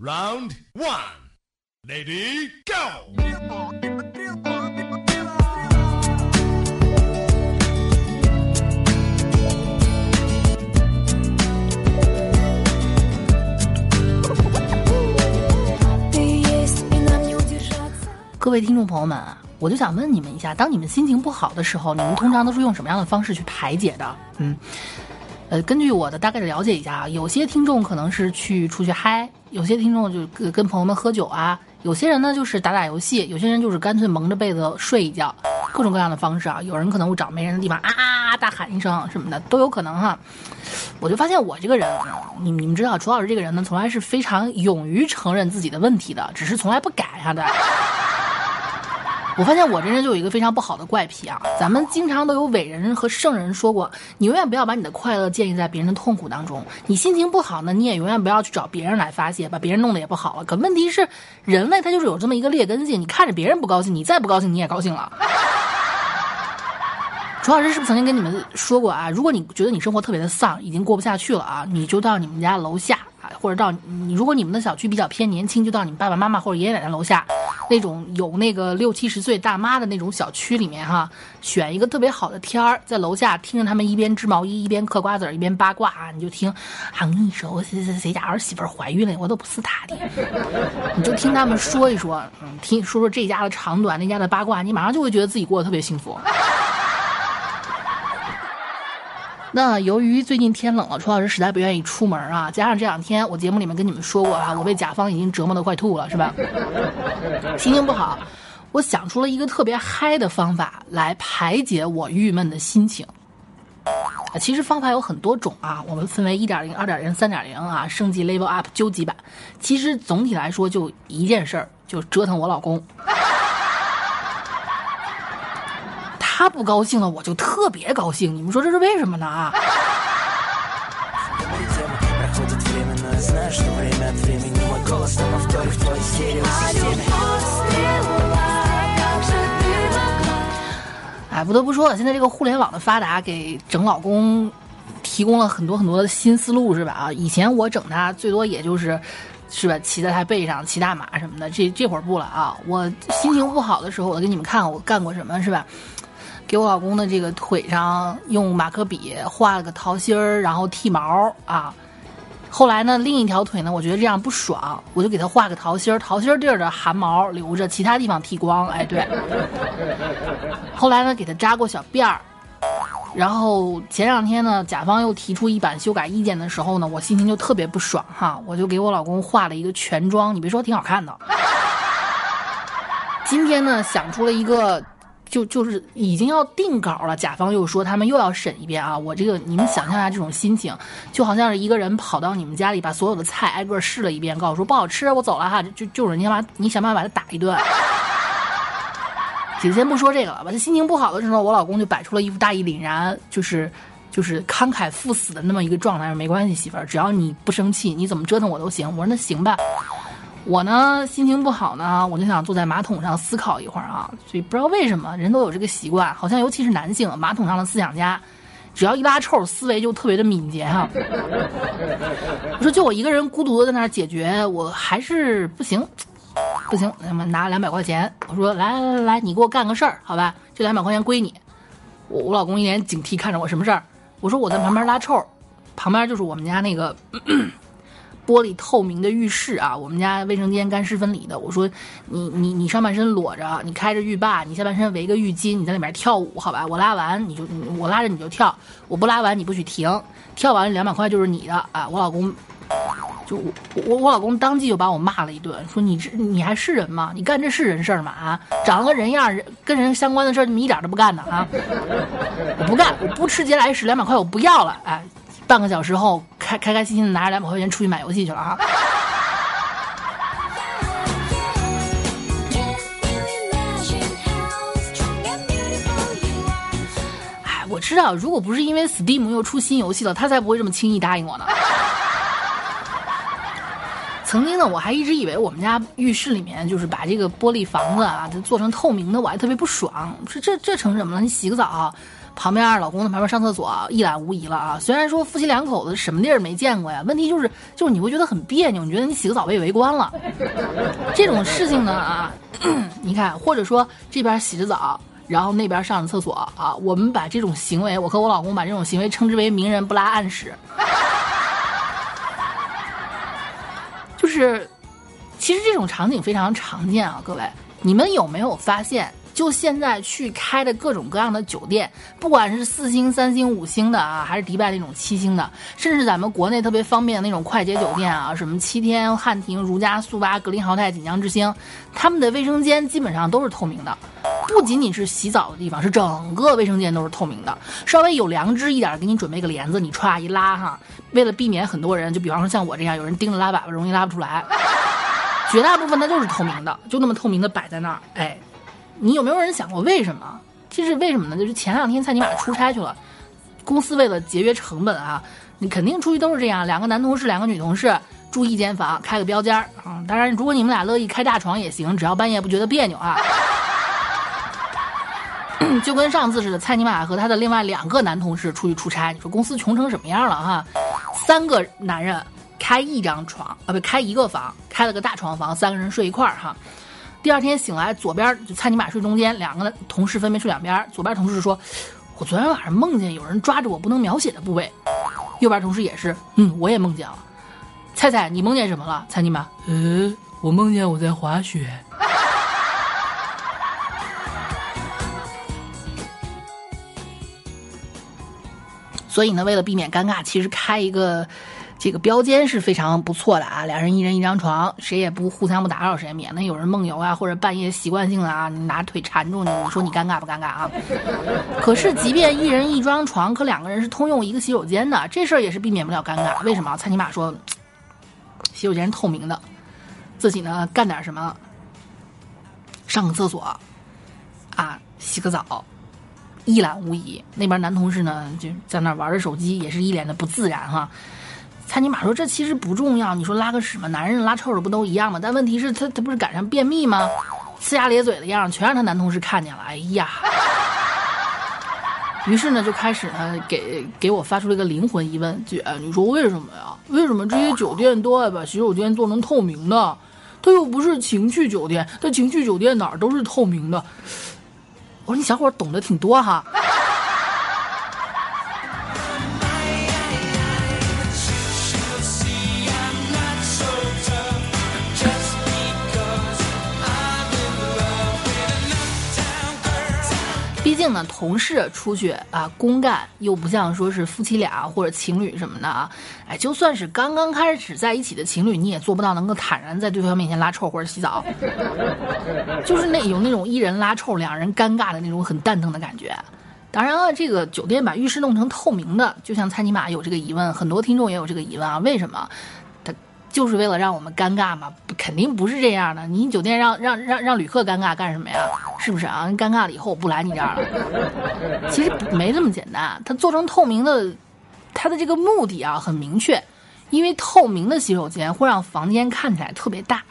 Round one, lady, go. 各位听众朋友们，我就想问你们一下，当你们心情不好的时候，你们通常都是用什么样的方式去排解的？嗯，呃，根据我的大概的了解一下啊，有些听众可能是去出去嗨，有些听众就跟跟朋友们喝酒啊，有些人呢就是打打游戏，有些人就是干脆蒙着被子睡一觉，各种各样的方式啊。有人可能会找没人的地方啊大喊一声什么的都有可能哈。我就发现我这个人，你你们知道，楚老师这个人呢，从来是非常勇于承认自己的问题的，只是从来不改他的。我发现我这人就有一个非常不好的怪癖啊！咱们经常都有伟人和圣人说过，你永远不要把你的快乐建立在别人的痛苦当中。你心情不好呢，你也永远不要去找别人来发泄，把别人弄得也不好了。可问题是，人类他就是有这么一个劣根性，你看着别人不高兴，你再不高兴你也高兴了。楚老师是不是曾经跟你们说过啊？如果你觉得你生活特别的丧，已经过不下去了啊，你就到你们家楼下，或者到你如果你们的小区比较偏年轻，就到你们爸爸妈妈或者爷爷奶奶楼下。那种有那个六七十岁大妈的那种小区里面哈，选一个特别好的天儿，在楼下听着他们一边织毛衣一边嗑瓜子一边八卦啊，你就听啊，我跟你说，谁谁谁家儿媳妇怀孕了，我都不是他的，你就听他们说一说，嗯，听说说这家的长短，那家的八卦，你马上就会觉得自己过得特别幸福。那由于最近天冷了，楚老师实在不愿意出门啊，加上这两天我节目里面跟你们说过啊，我被甲方已经折磨得快吐了，是吧？心情不好，我想出了一个特别嗨的方法来排解我郁闷的心情。啊，其实方法有很多种啊，我们分为一点零、二点零、三点零啊，升级 level up 究极版。其实总体来说就一件事儿，就折腾我老公。他不高兴了，我就特别高兴。你们说这是为什么呢？啊？哎，不得不说了，现在这个互联网的发达，给整老公提供了很多很多的新思路，是吧？啊，以前我整他最多也就是，是吧？骑在他背上骑大马什么的，这这会儿不了啊。我心情不好的时候，我给你们看我干过什么，是吧？给我老公的这个腿上用马克笔画了个桃心儿，然后剃毛啊。后来呢，另一条腿呢，我觉得这样不爽，我就给他画个桃心儿，桃心儿地儿的汗毛留着，其他地方剃光。哎，对。后来呢，给他扎过小辫儿。然后前两天呢，甲方又提出一版修改意见的时候呢，我心情就特别不爽哈，我就给我老公画了一个全妆，你别说，挺好看的。今天呢，想出了一个。就就是已经要定稿了，甲方又说他们又要审一遍啊！我这个你们想象一下这种心情，就好像是一个人跑到你们家里，把所有的菜挨个试了一遍，告诉说不好吃，我走了哈！就就是你想把你想办法把他打一顿。姐先不说这个了吧，他心情不好的时候，我老公就摆出了一副大义凛然，就是就是慷慨赴死的那么一个状态，没关系，媳妇儿，只要你不生气，你怎么折腾我都行。我说那行吧。我呢，心情不好呢，我就想坐在马桶上思考一会儿啊。所以不知道为什么，人都有这个习惯，好像尤其是男性，马桶上的思想家，只要一拉臭，思维就特别的敏捷哈。我说就我一个人孤独的在那儿解决，我还是不行，不行，那么拿两百块钱，我说来来来来，你给我干个事儿，好吧？这两百块钱归你。我我老公一脸警惕看着我，什么事儿？我说我在旁边拉臭，旁边就是我们家那个。玻璃透明的浴室啊，我们家卫生间干湿分离的。我说，你你你上半身裸着，你开着浴霸，你下半身围个浴巾，你在里面跳舞，好吧？我拉完你就我拉着你就跳，我不拉完你不许停。跳完两百块就是你的啊！我老公就我我我老公当即就把我骂了一顿，说你这你还是人吗？你干这是人事吗？啊，长了个人样，跟人相关的事儿你们一点都不干呢啊！我 不干，我不吃嗑来食，两百块我不要了，哎。半个小时后，开开开心心的拿着两百块钱出去买游戏去了啊！哎，我知道，如果不是因为 Steam 又出新游戏了，他才不会这么轻易答应我呢。曾经呢，我还一直以为我们家浴室里面就是把这个玻璃房子啊，就做成透明的，我还特别不爽。说这这成什么了？你洗个澡。旁边老公在旁边上厕所，一览无遗了啊。虽然说夫妻两口子什么地儿没见过呀，问题就是就是你会觉得很别扭，你觉得你洗个澡被围观了。这种事情呢啊，你看，或者说这边洗着澡，然后那边上着厕所啊，我们把这种行为，我和我老公把这种行为称之为“名人不拉暗屎”，就是其实这种场景非常常见啊，各位，你们有没有发现？就现在去开的各种各样的酒店，不管是四星、三星、五星的啊，还是迪拜那种七星的，甚至咱们国内特别方便的那种快捷酒店啊，什么七天、汉庭、如家、速八、格林豪泰、锦江之星，他们的卫生间基本上都是透明的，不仅仅是洗澡的地方，是整个卫生间都是透明的。稍微有良知一点，给你准备个帘子，你歘一拉哈，为了避免很多人，就比方说像我这样，有人盯着拉粑粑容易拉不出来，绝大部分它就是透明的，就那么透明的摆在那儿，哎。你有没有人想过为什么？这是为什么呢？就是前两天蔡尼玛出差去了，公司为了节约成本啊，你肯定出去都是这样，两个男同事，两个女同事住一间房，开个标间儿啊。当然，如果你们俩乐意开大床也行，只要半夜不觉得别扭啊。就跟上次似的，蔡尼玛和他的另外两个男同事出去出差，你说公司穷成什么样了哈？三个男人开一张床啊，不开一个房，开了个大床房，三个人睡一块儿哈。第二天醒来，左边就蔡尼玛睡中间，两个同事分别睡两边。左边同事说：“我昨天晚上梦见有人抓着我不能描写的部位。”右边同事也是：“嗯，我也梦见了。”猜猜你梦见什么了？蔡尼玛？呃，我梦见我在滑雪。所以呢，为了避免尴尬，其实开一个。这个标间是非常不错的啊，两人一人一张床，谁也不互相不打扰谁，免得有人梦游啊，或者半夜习惯性的啊拿腿缠住你，你说你尴尬不尴尬啊？可是即便一人一张床，可两个人是通用一个洗手间的，这事儿也是避免不了尴尬。为什么？蔡尼玛说，洗手间是透明的，自己呢干点什么，上个厕所，啊，洗个澡，一览无遗。那边男同事呢就在那玩着手机，也是一脸的不自然哈。蔡尼玛说：“这其实不重要，你说拉个屎嘛，男人拉臭屎不都一样吗？但问题是，他他不是赶上便秘吗？呲牙咧嘴的样，全让他男同事看见了。哎呀！于是呢，就开始呢，给给我发出了一个灵魂疑问：姐，你说为什么呀？为什么这些酒店都爱把洗手间做成透明的？它又不是情趣酒店，它情趣酒店哪儿都是透明的。我说你小伙懂得挺多哈。”呢，同事出去啊，公干又不像说是夫妻俩或者情侣什么的啊，哎，就算是刚刚开始在一起的情侣，你也做不到能够坦然在对方面前拉臭或者洗澡，就是那有那种一人拉臭，两人尴尬的那种很蛋疼的感觉。当然了，这个酒店把浴室弄成透明的，就像蔡尼玛有这个疑问，很多听众也有这个疑问啊，为什么？就是为了让我们尴尬嘛？肯定不是这样的。你酒店让让让让旅客尴尬干什么呀？是不是啊？尴尬了以后我不来你这儿了。其实没这么简单。它做成透明的，它的这个目的啊很明确，因为透明的洗手间会让房间看起来特别大。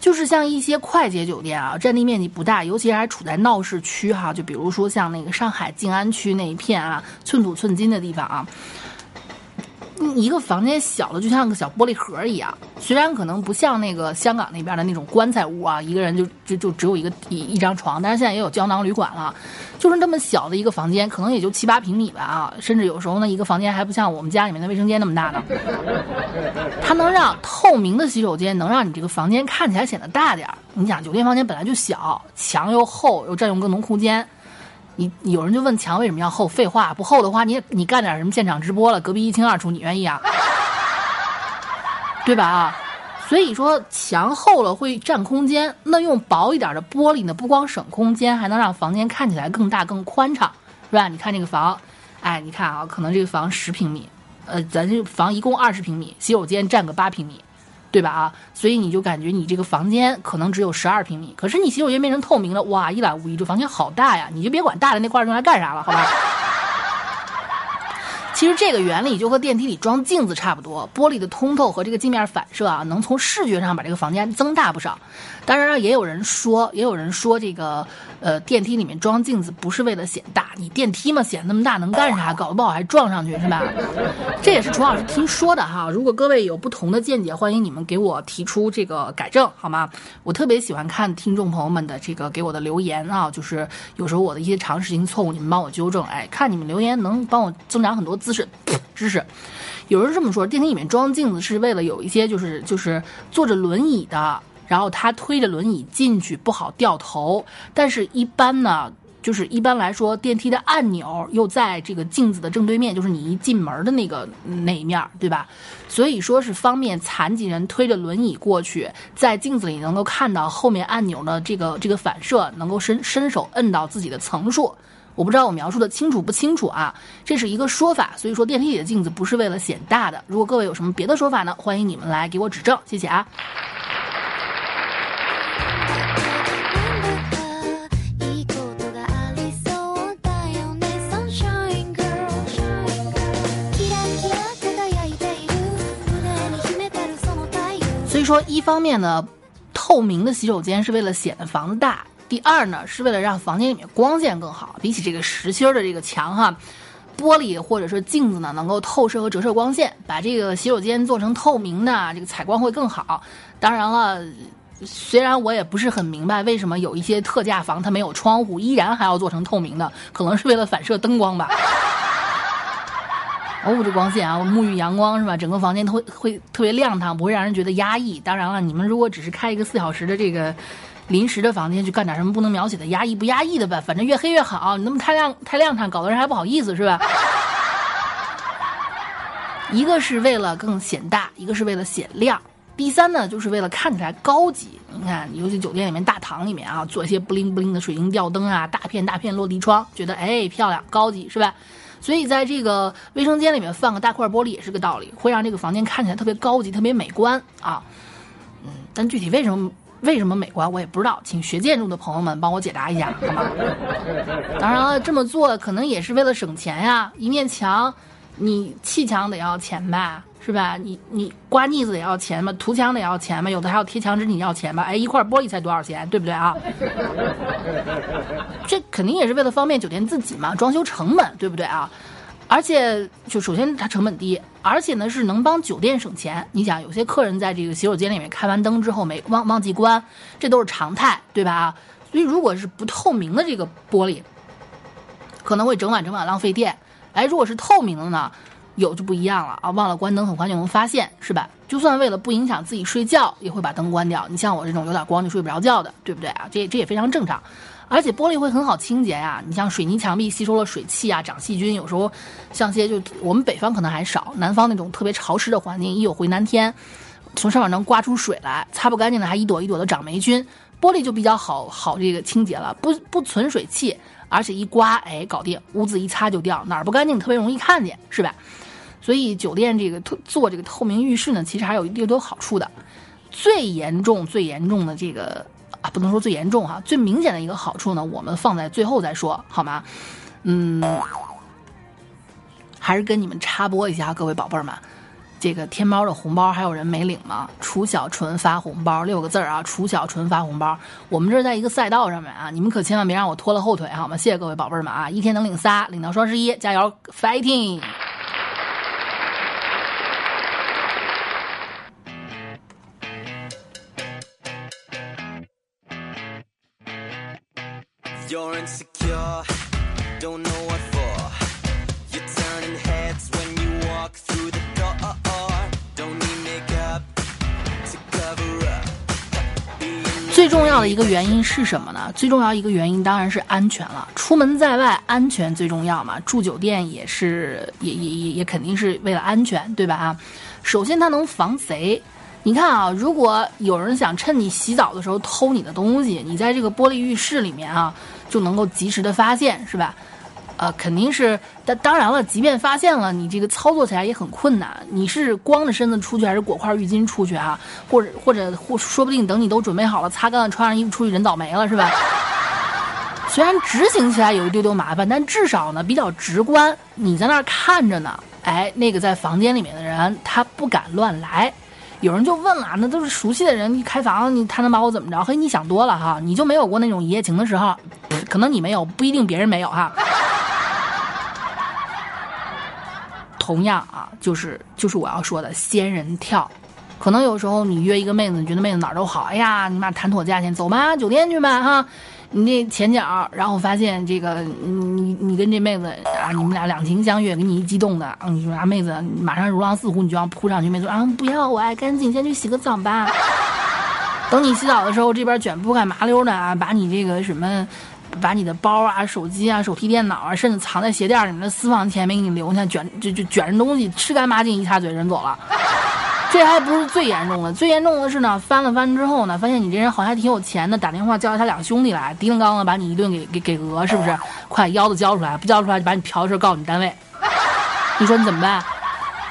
就是像一些快捷酒店啊，占地面积不大，尤其还处在闹市区哈。就比如说像那个上海静安区那一片啊，寸土寸金的地方啊。一个房间小的就像个小玻璃盒一样，虽然可能不像那个香港那边的那种棺材屋啊，一个人就就就只有一个一一张床，但是现在也有胶囊旅馆了，就是这么小的一个房间，可能也就七八平米吧啊，甚至有时候呢，一个房间还不像我们家里面的卫生间那么大呢。它能让透明的洗手间能让你这个房间看起来显得大点儿。你想，酒店房间本来就小，墙又厚，又占用更多空间。你有人就问墙为什么要厚？废话，不厚的话，你你干点什么现场直播了，隔壁一清二楚，你愿意啊？对吧啊？所以说墙厚了会占空间，那用薄一点的玻璃呢，不光省空间，还能让房间看起来更大更宽敞，是吧？你看这个房，哎，你看啊，可能这个房十平米，呃，咱这房一共二十平米，洗手间占个八平米。对吧啊？所以你就感觉你这个房间可能只有十二平米，可是你洗手间变成透明的，哇，一览无遗，这房间好大呀！你就别管大的那块用来干啥了，好吧？其实这个原理就和电梯里装镜子差不多，玻璃的通透和这个镜面反射啊，能从视觉上把这个房间增大不少。当然了，也有人说，也有人说这个呃电梯里面装镜子不是为了显大，你电梯嘛显那么大能干啥？搞得不好还撞上去是吧？这也是楚老师听说的哈。如果各位有不同的见解，欢迎你们给我提出这个改正好吗？我特别喜欢看听众朋友们的这个给我的留言啊，就是有时候我的一些常识性错误，你们帮我纠正。哎，看你们留言能帮我增长很多。知识，知识，有人这么说，电梯里面装镜子是为了有一些就是就是坐着轮椅的，然后他推着轮椅进去不好掉头。但是，一般呢，就是一般来说，电梯的按钮又在这个镜子的正对面，就是你一进门的那个那一面，对吧？所以说是方便残疾人推着轮椅过去，在镜子里能够看到后面按钮的这个这个反射，能够伸伸手摁到自己的层数。我不知道我描述的清楚不清楚啊？这是一个说法，所以说电梯里的镜子不是为了显大的。如果各位有什么别的说法呢？欢迎你们来给我指正，谢谢啊。所以说，一方面呢，透明的洗手间是为了显得房子大。第二呢，是为了让房间里面光线更好。比起这个实心的这个墙哈，玻璃或者说镜子呢，能够透射和折射光线，把这个洗手间做成透明的，这个采光会更好。当然了，虽然我也不是很明白为什么有一些特价房它没有窗户，依然还要做成透明的，可能是为了反射灯光吧。哦，这光线啊，沐浴阳光是吧？整个房间都会会特别亮堂，不会让人觉得压抑。当然了，你们如果只是开一个四小时的这个。临时的房间去干点什么不能描写的压抑不压抑的吧，反正越黑越好。你那么太亮太亮堂，搞得人还不好意思是吧？一个是为了更显大，一个是为了显亮。第三呢，就是为了看起来高级。你看，尤其酒店里面大堂里面啊，做一些不灵不灵的水晶吊灯啊，大片大片落地窗，觉得哎漂亮高级是吧？所以在这个卫生间里面放个大块玻璃也是个道理，会让这个房间看起来特别高级、特别美观啊。嗯，但具体为什么？为什么美观我也不知道，请学建筑的朋友们帮我解答一下 好吗？当然了，这么做可能也是为了省钱呀。一面墙，你砌墙得要钱吧，是吧？你你刮腻子得要钱吧，涂墙得要钱吧，有的还要贴墙纸，你要钱吧？哎，一块玻璃才多少钱，对不对啊？这肯定也是为了方便酒店自己嘛，装修成本对不对啊？而且，就首先它成本低，而且呢是能帮酒店省钱。你想，有些客人在这个洗手间里面开完灯之后没忘忘记关，这都是常态，对吧？所以如果是不透明的这个玻璃，可能会整晚整晚浪费电。哎，如果是透明的呢，有就不一样了啊，忘了关灯很快就能发现，是吧？就算为了不影响自己睡觉，也会把灯关掉。你像我这种有点光就睡不着觉的，对不对啊？这这也非常正常。而且玻璃会很好清洁呀，你像水泥墙壁吸收了水汽啊，长细菌。有时候像些就我们北方可能还少，南方那种特别潮湿的环境，一有回南天，从上面能刮出水来，擦不干净的还一朵一朵的长霉菌。玻璃就比较好好这个清洁了，不不存水汽，而且一刮哎搞定，污渍一擦就掉，哪儿不干净特别容易看见，是吧？所以酒店这个透做这个透明浴室呢，其实还有一有好处的。最严重最严重的这个。啊，不能说最严重哈，最明显的一个好处呢，我们放在最后再说，好吗？嗯，还是跟你们插播一下，各位宝贝儿们，这个天猫的红包还有人没领吗？楚小纯发红包六个字儿啊，楚小纯发红包，我们这是在一个赛道上面啊，你们可千万别让我拖了后腿，好吗？谢谢各位宝贝儿们啊，一天能领仨，领到双十一，加油，fighting！重要的一个原因是什么呢？最重要一个原因当然是安全了。出门在外，安全最重要嘛。住酒店也是，也也也也肯定是为了安全，对吧？啊，首先它能防贼。你看啊，如果有人想趁你洗澡的时候偷你的东西，你在这个玻璃浴室里面啊，就能够及时的发现，是吧？呃，肯定是。但当然了，即便发现了，你这个操作起来也很困难。你是光着身子出去，还是裹块浴巾出去啊？或者或者或说不定等你都准备好了，擦干了，穿上衣服出去，人倒霉了，是吧？虽然执行起来有一丢丢麻烦，但至少呢比较直观。你在那儿看着呢，哎，那个在房间里面的人他不敢乱来。有人就问了，那都是熟悉的人，你开房你他能把我怎么着？嘿，你想多了哈，你就没有过那种一夜情的时候？可能你没有，不一定别人没有哈。同样啊，就是就是我要说的仙人跳。可能有时候你约一个妹子，你觉得妹子哪儿都好，哎呀，你妈谈妥价钱，走吧，酒店去吧，哈，你那前脚，然后发现这个你你跟这妹子啊，你们俩两情相悦，给你一激动的，你说啊妹子马上如狼似虎，你就要扑上去，妹子啊不要，我爱干净，先去洗个澡吧。等你洗澡的时候，这边卷铺盖麻溜的啊，把你这个什么，把你的包啊、手机啊、手提电脑啊，甚至藏在鞋垫里面的私房钱没给你留下，卷就就卷着东西，吃干抹净，一擦嘴人走了。这还不是最严重的，最严重的是呢，翻了翻之后呢，发现你这人好像还挺有钱的，打电话叫来他两兄弟来，叮铃当的把你一顿给给给讹，是不是？快腰子交出来，不交出来就把你嫖的事告你单位。你说你怎么办？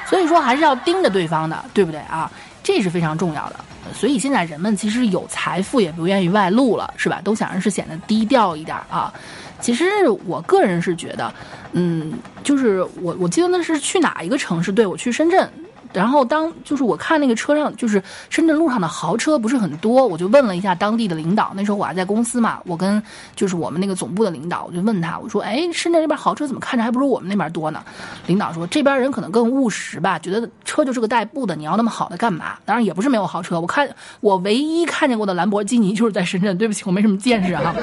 所以说还是要盯着对方的，对不对啊？这是非常重要的。所以现在人们其实有财富也不愿意外露了，是吧？都想着是显得低调一点啊。其实我个人是觉得，嗯，就是我我记得那是去哪一个城市？对我去深圳。然后当就是我看那个车上，就是深圳路上的豪车不是很多，我就问了一下当地的领导。那时候我还在公司嘛，我跟就是我们那个总部的领导，我就问他，我说：“哎，深圳这边豪车怎么看着还不如我们那边多呢？”领导说：“这边人可能更务实吧，觉得车就是个代步的，你要那么好的干嘛？当然也不是没有豪车，我看我唯一看见过的兰博基尼就是在深圳。对不起，我没什么见识哈。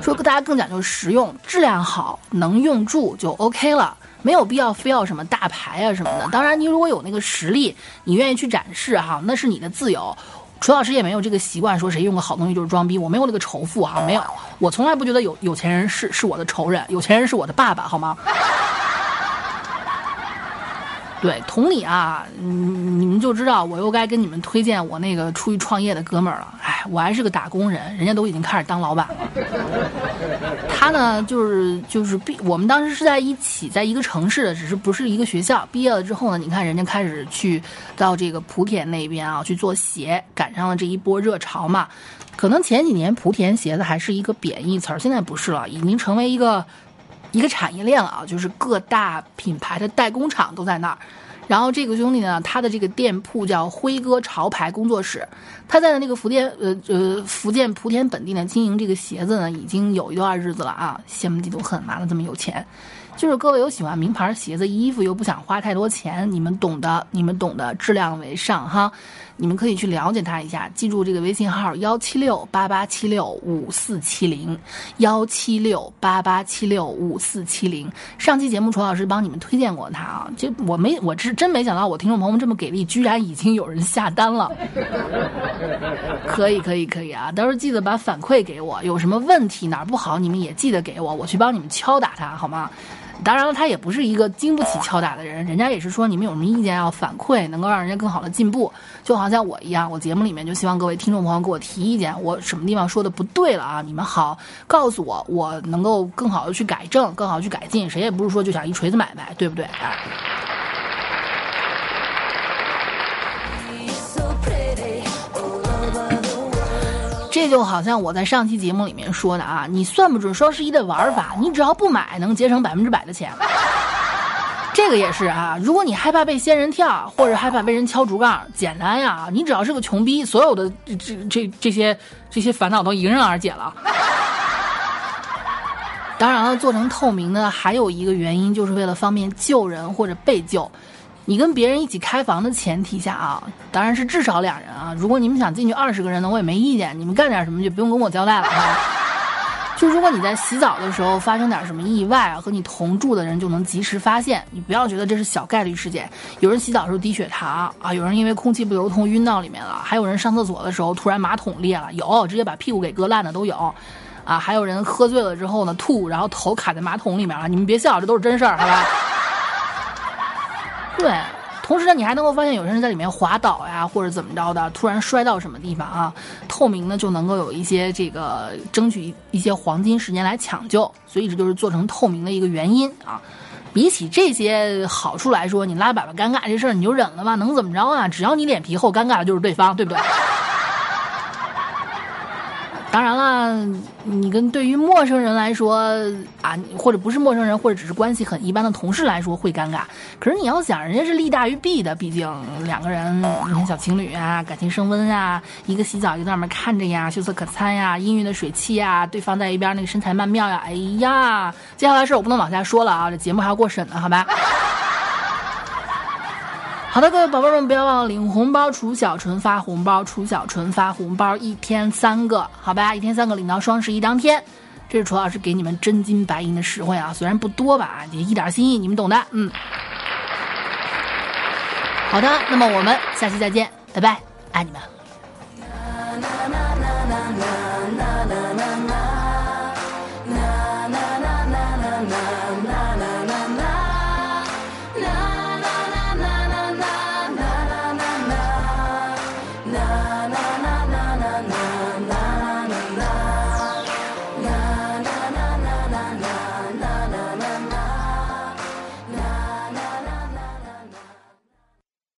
说大家更讲究实用，质量好，能用住就 OK 了。”没有必要非要什么大牌啊什么的。当然，你如果有那个实力，你愿意去展示哈，那是你的自由。楚老师也没有这个习惯，说谁用个好东西就是装逼。我没有那个仇富哈，没有。我从来不觉得有有钱人是是我的仇人，有钱人是我的爸爸，好吗？对，同理啊，你你们就知道我又该跟你们推荐我那个出去创业的哥们儿了。哎，我还是个打工人，人家都已经开始当老板了。他呢，就是就是毕，我们当时是在一起，在一个城市的，只是不是一个学校。毕业了之后呢，你看人家开始去到这个莆田那边啊去做鞋，赶上了这一波热潮嘛。可能前几年莆田鞋子还是一个贬义词儿，现在不是了，已经成为一个。一个产业链了啊，就是各大品牌的代工厂都在那儿。然后这个兄弟呢，他的这个店铺叫辉哥潮牌工作室，他在那个福建呃呃福建莆田本地呢经营这个鞋子呢，已经有一段日子了啊，羡慕嫉妒恨，完了这么有钱。就是各位有喜欢名牌鞋子、衣服又不想花太多钱，你们懂的，你们懂的，质量为上哈。你们可以去了解他一下，记住这个微信号幺七六八八七六五四七零幺七六八八七六五四七零。上期节目楚老师帮你们推荐过他啊，就我没我是真没想到，我听众朋友们这么给力，居然已经有人下单了。可以可以可以啊，到时候记得把反馈给我，有什么问题哪儿不好，你们也记得给我，我去帮你们敲打他好吗？当然了，他也不是一个经不起敲打的人，人家也是说你们有什么意见要反馈，能够让人家更好的进步。就好像我一样，我节目里面就希望各位听众朋友给我提意见，我什么地方说的不对了啊？你们好，告诉我，我能够更好的去改正，更好去改进。谁也不是说就想一锤子买卖，对不对？这就好像我在上期节目里面说的啊，你算不准双十一的玩法，你只要不买，能节省百分之百的钱。这个也是啊，如果你害怕被仙人跳，或者害怕被人敲竹杠，简单呀，你只要是个穷逼，所有的这这这些这些烦恼都迎刃而解了。当然了，做成透明的还有一个原因，就是为了方便救人或者被救。你跟别人一起开房的前提下啊，当然是至少两人啊。如果你们想进去二十个人呢，我也没意见。你们干点什么就不用跟我交代了啊。就如果你在洗澡的时候发生点什么意外啊，和你同住的人就能及时发现。你不要觉得这是小概率事件。有人洗澡时候低血糖啊，有人因为空气不流通晕到里面了，还有人上厕所的时候突然马桶裂了，有直接把屁股给割烂的都有。啊，还有人喝醉了之后呢吐，然后头卡在马桶里面了。你们别笑，这都是真事儿，好吧？对，同时呢，你还能够发现有些人在里面滑倒呀，或者怎么着的，突然摔到什么地方啊？透明的，就能够有一些这个争取一些黄金时间来抢救，所以这就是做成透明的一个原因啊。比起这些好处来说，你拉粑粑尴尬这事儿你就忍了吧，能怎么着啊？只要你脸皮厚，尴尬的就是对方，对不对？当然了，你跟对于陌生人来说啊，或者不是陌生人，或者只是关系很一般的同事来说会尴尬。可是你要想，人家是利大于弊的，毕竟两个人，你看小情侣啊，感情升温啊，一个洗澡一个在那边看着呀，秀色可餐呀，氤氲的水汽呀，对方在一边那个身材曼妙呀，哎呀，接下来事我不能往下说了啊，这节目还要过审呢，好吧？好的，各位宝贝们，不要忘了领红包，楚小纯发红包，楚小纯发红包，一天三个，好吧，一天三个，领到双十一当天。这是楚老师给你们真金白银的实惠啊，虽然不多吧，也一点心意，你们懂的。嗯，好的，那么我们下期再见，拜拜，爱你们。